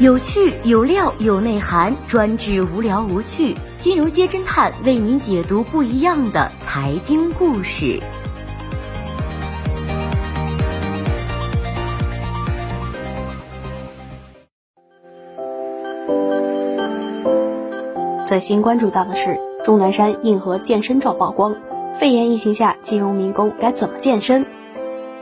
有趣有料有内涵，专治无聊无趣。金融街侦探为您解读不一样的财经故事。最新关注到的是，钟南山硬核健身照曝光，肺炎疫情下金融民工该怎么健身？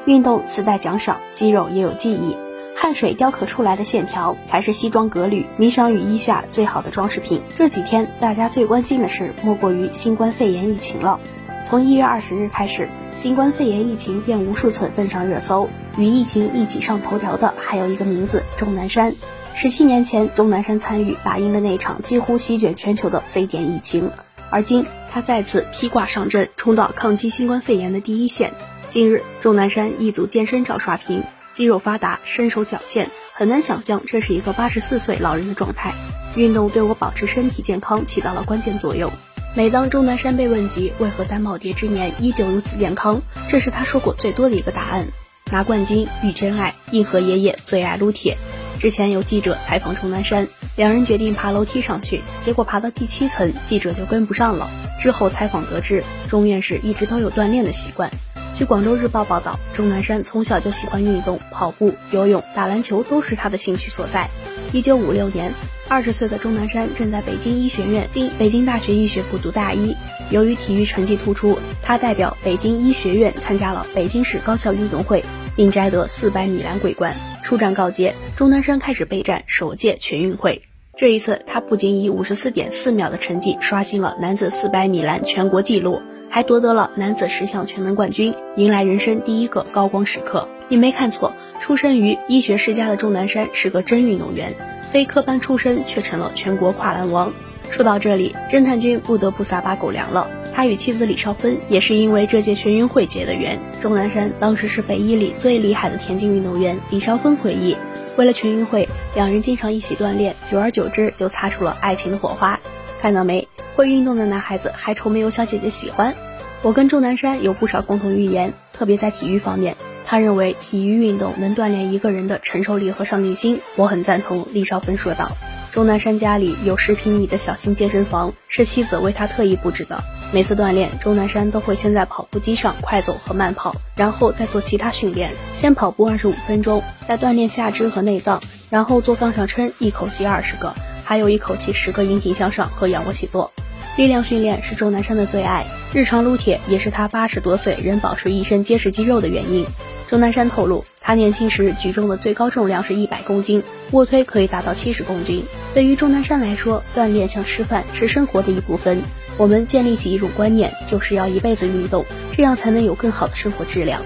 运动自带奖赏，肌肉也有记忆。汗水雕刻出来的线条才是西装革履、迷裳羽衣下最好的装饰品。这几天大家最关心的事莫过于新冠肺炎疫情了。从一月二十日开始，新冠肺炎疫情便无数次登上热搜。与疫情一起上头条的还有一个名字钟南山。十七年前，钟南山参与打赢了那场几乎席卷全球的非典疫情，而今他再次披挂上阵，冲到抗击新冠肺炎的第一线。近日，钟南山一组健身照刷屏。肌肉发达，身手矫健，很难想象这是一个八十四岁老人的状态。运动对我保持身体健康起到了关键作用。每当钟南山被问及为何在耄耋之年依旧如此健康，这是他说过最多的一个答案：拿冠军遇真爱，硬核爷爷最爱撸铁。之前有记者采访钟南山，两人决定爬楼梯上去，结果爬到第七层，记者就跟不上了。之后采访得知，钟院士一直都有锻炼的习惯。据广州日报报道，钟南山从小就喜欢运动，跑步、游泳、打篮球都是他的兴趣所在。一九五六年，二十岁的钟南山正在北京医学院进北京大学医学部读大一。由于体育成绩突出，他代表北京医学院参加了北京市高校运动会，并摘得四百米栏桂冠。出战告捷，钟南山开始备战首届全运会。这一次，他不仅以五十四点四秒的成绩刷新了男子四百米栏全国纪录。还夺得了男子十项全能冠军，迎来人生第一个高光时刻。你没看错，出身于医学世家的钟南山是个真运动员，非科班出身却成了全国跨栏王。说到这里，侦探君不得不撒把狗粮了。他与妻子李少芬也是因为这届全运会结的缘。钟南山当时是北医里最厉害的田径运动员。李少芬回忆，为了全运会，两人经常一起锻炼，久而久之就擦出了爱情的火花。看到没？会运动的男孩子还愁没有小姐姐喜欢？我跟钟南山有不少共同语言，特别在体育方面。他认为体育运动能锻炼一个人的承受力和上进心，我很赞同。李少芬说道：“钟南山家里有十平米的小型健身房，是妻子为他特意布置的。每次锻炼，钟南山都会先在跑步机上快走和慢跑，然后再做其他训练。先跑步二十五分钟，再锻炼下肢和内脏，然后做杠上撑，一口气二十个，还有一口气十个引体向上和仰卧起坐。”力量训练是钟南山的最爱，日常撸铁也是他八十多岁仍保持一身结实肌肉的原因。钟南山透露，他年轻时举重的最高重量是一百公斤，卧推可以达到七十公斤。对于钟南山来说，锻炼像吃饭，是生活的一部分。我们建立起一种观念，就是要一辈子运动，这样才能有更好的生活质量。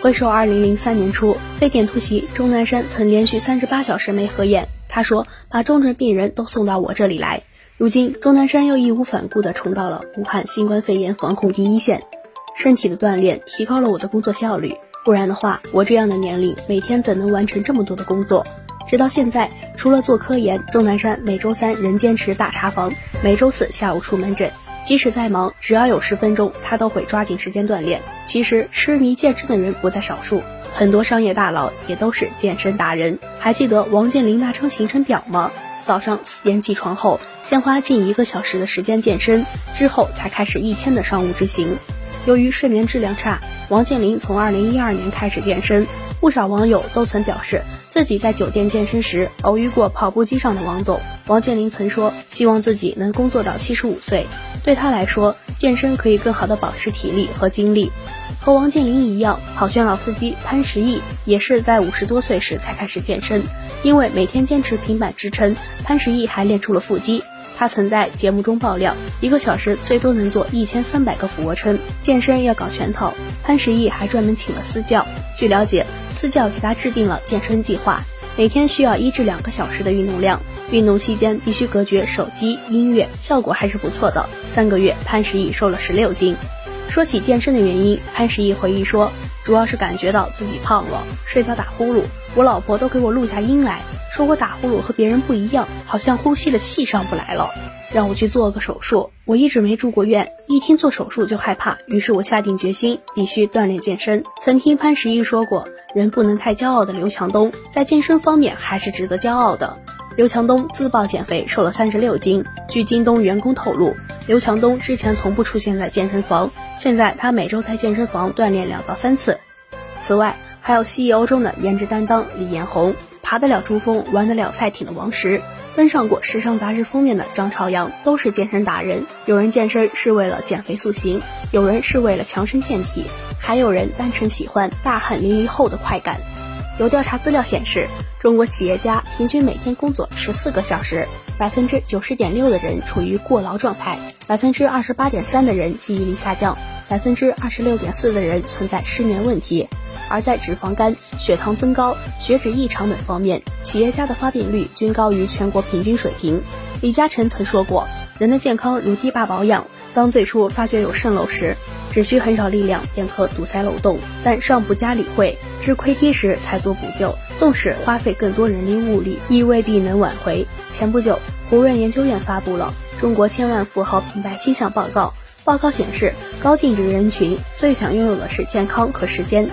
回首二零零三年初，非典突袭，钟南山曾连续三十八小时没合眼。他说：“把重症病人都送到我这里来。”如今，钟南山又义无反顾地冲到了武汉新冠肺炎防控第一线。身体的锻炼提高了我的工作效率，不然的话，我这样的年龄每天怎能完成这么多的工作？直到现在，除了做科研，钟南山每周三仍坚持大查房，每周四下午出门诊。即使再忙，只要有十分钟，他都会抓紧时间锻炼。其实，痴迷健身的人不在少数，很多商业大佬也都是健身达人。还记得王健林那张行程表吗？早上四点起床后，先花近一个小时的时间健身，之后才开始一天的商务之行。由于睡眠质量差，王健林从二零一二年开始健身。不少网友都曾表示，自己在酒店健身时偶遇过跑步机上的王总。王健林曾说，希望自己能工作到七十五岁。对他来说，健身可以更好的保持体力和精力。和王健林一样，跑圈老司机潘石屹也是在五十多岁时才开始健身。因为每天坚持平板支撑，潘石屹还练出了腹肌。他曾在节目中爆料，一个小时最多能做一千三百个俯卧撑。健身要搞全套，潘石屹还专门请了私教。据了解，私教给他制定了健身计划，每天需要一至两个小时的运动量，运动期间必须隔绝手机、音乐，效果还是不错的。三个月，潘石屹瘦了十六斤。说起健身的原因，潘石屹回忆说，主要是感觉到自己胖了，睡觉打呼噜，我老婆都给我录下音来。说我打呼噜和别人不一样，好像呼吸的气上不来了，让我去做个手术。我一直没住过院，一听做手术就害怕，于是我下定决心必须锻炼健身。曾听潘石屹说过，人不能太骄傲的刘强东，在健身方面还是值得骄傲的。刘强东自曝减肥瘦了三十六斤。据京东员工透露，刘强东之前从不出现在健身房，现在他每周在健身房锻炼两到三次。此外，还有 CEO 中的颜值担当李彦宏，爬得了珠峰，玩得了赛艇的王石，登上过时尚杂志封面的张朝阳，都是健身达人。有人健身是为了减肥塑形，有人是为了强身健体，还有人单纯喜欢大汗淋漓后的快感。有调查资料显示，中国企业家平均每天工作十四个小时，百分之九十点六的人处于过劳状态，百分之二十八点三的人记忆力下降，百分之二十六点四的人存在失眠问题。而在脂肪肝、血糖增高、血脂异常等方面，企业家的发病率均高于全国平均水平。李嘉诚曾说过：“人的健康如堤坝保养，当最初发觉有渗漏时。”只需很少力量便可堵塞漏洞，但尚不加理会，至亏堤时才做补救，纵使花费更多人力物力，亦未必能挽回。前不久，胡润研究院发布了《中国千万富豪品牌倾向报告》，报告显示，高净值人群最想拥有的是健康和时间。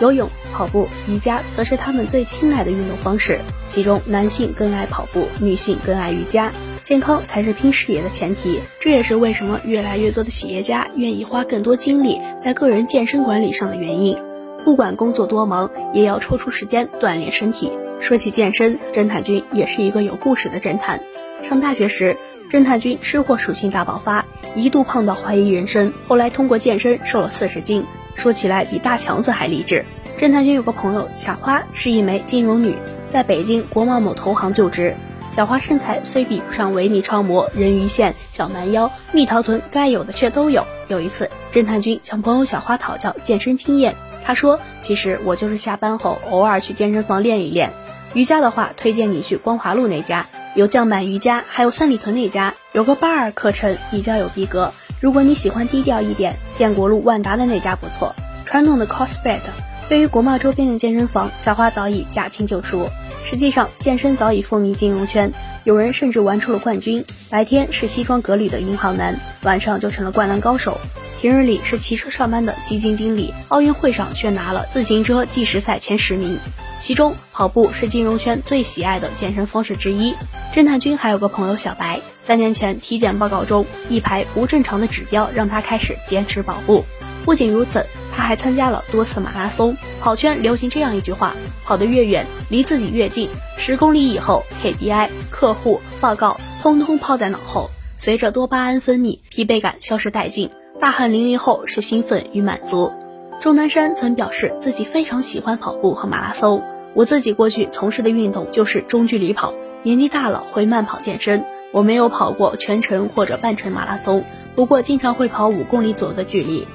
游泳、跑步、瑜伽则是他们最青睐的运动方式，其中男性更爱跑步，女性更爱瑜伽。健康才是拼事业的前提，这也是为什么越来越多的企业家愿意花更多精力在个人健身管理上的原因。不管工作多忙，也要抽出时间锻炼身体。说起健身，侦探君也是一个有故事的侦探。上大学时，侦探君吃货属性大爆发，一度胖到怀疑人生，后来通过健身瘦了四十斤，说起来比大强子还励志。侦探君有个朋友小花，是一枚金融女，在北京国贸某投行就职。小花身材虽比不上维密超模、人鱼线、小蛮腰、蜜桃臀，该有的却都有。有一次，侦探君向朋友小花讨教健身经验，他说：“其实我就是下班后偶尔去健身房练一练。瑜伽的话，推荐你去光华路那家有降板瑜伽，还有三里屯那家有个巴尔课程，比较有逼格。如果你喜欢低调一点，建国路万达的那家不错。传统的 CrossFit，对于国贸周边的健身房，小花早已驾轻就熟。”实际上，健身早已风靡金融圈，有人甚至玩出了冠军。白天是西装革履的银行男，晚上就成了灌篮高手。平日里是骑车上班的基金经理，奥运会上却拿了自行车计时赛前十名。其中，跑步是金融圈最喜爱的健身方式之一。侦探君还有个朋友小白，三年前体检报告中一排不正常的指标，让他开始坚持跑步。不仅如此。他还参加了多次马拉松，跑圈流行这样一句话：跑得越远，离自己越近。十公里以后，KPI、客户报告通通抛在脑后，随着多巴胺分泌，疲惫感消失殆尽。大汗淋漓后是兴奋与满足。钟南山曾表示自己非常喜欢跑步和马拉松。我自己过去从事的运动就是中距离跑，年纪大了会慢跑健身。我没有跑过全程或者半程马拉松，不过经常会跑五公里左右的距离。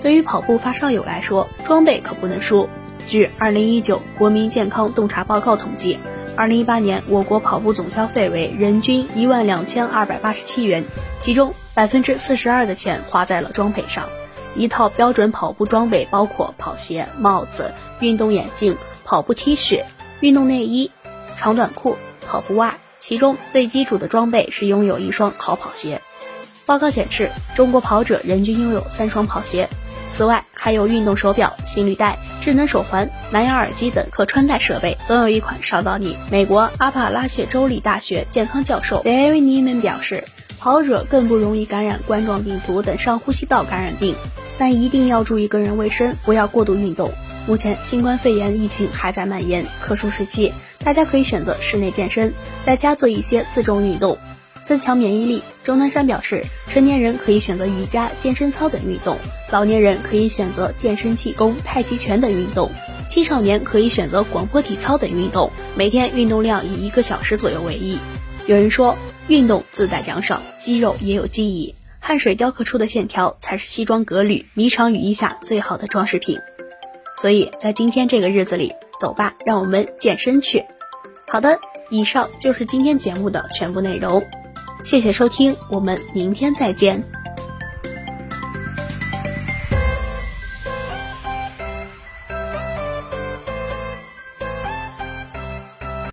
对于跑步发烧友来说，装备可不能输。据《二零一九国民健康洞察报告》统计，二零一八年我国跑步总消费为人均一万两千二百八十七元，其中百分之四十二的钱花在了装备上。一套标准跑步装备包括跑鞋、帽子、运动眼镜、跑步 T 恤、运动内衣、长短裤、跑步袜，其中最基础的装备是拥有一双好跑鞋。报告显示，中国跑者人均拥有三双跑鞋。此外，还有运动手表、心率带、智能手环、蓝牙耳机等可穿戴设备，总有一款烧到你。美国阿帕拉契州立大学健康教授 David Neiman 表示，跑者更不容易感染冠状病毒等上呼吸道感染病，但一定要注意个人卫生，不要过度运动。目前新冠肺炎疫情还在蔓延，特殊时期，大家可以选择室内健身，在家做一些自重运动。增强免疫力，钟南山表示，成年人可以选择瑜伽、健身操等运动，老年人可以选择健身气功、太极拳等运动，青少年可以选择广播体操等运动，每天运动量以一个小时左右为宜。有人说，运动自带奖赏，肌肉也有记忆，汗水雕刻出的线条才是西装革履、迷裳羽衣下最好的装饰品。所以在今天这个日子里，走吧，让我们健身去。好的，以上就是今天节目的全部内容。谢谢收听，我们明天再见。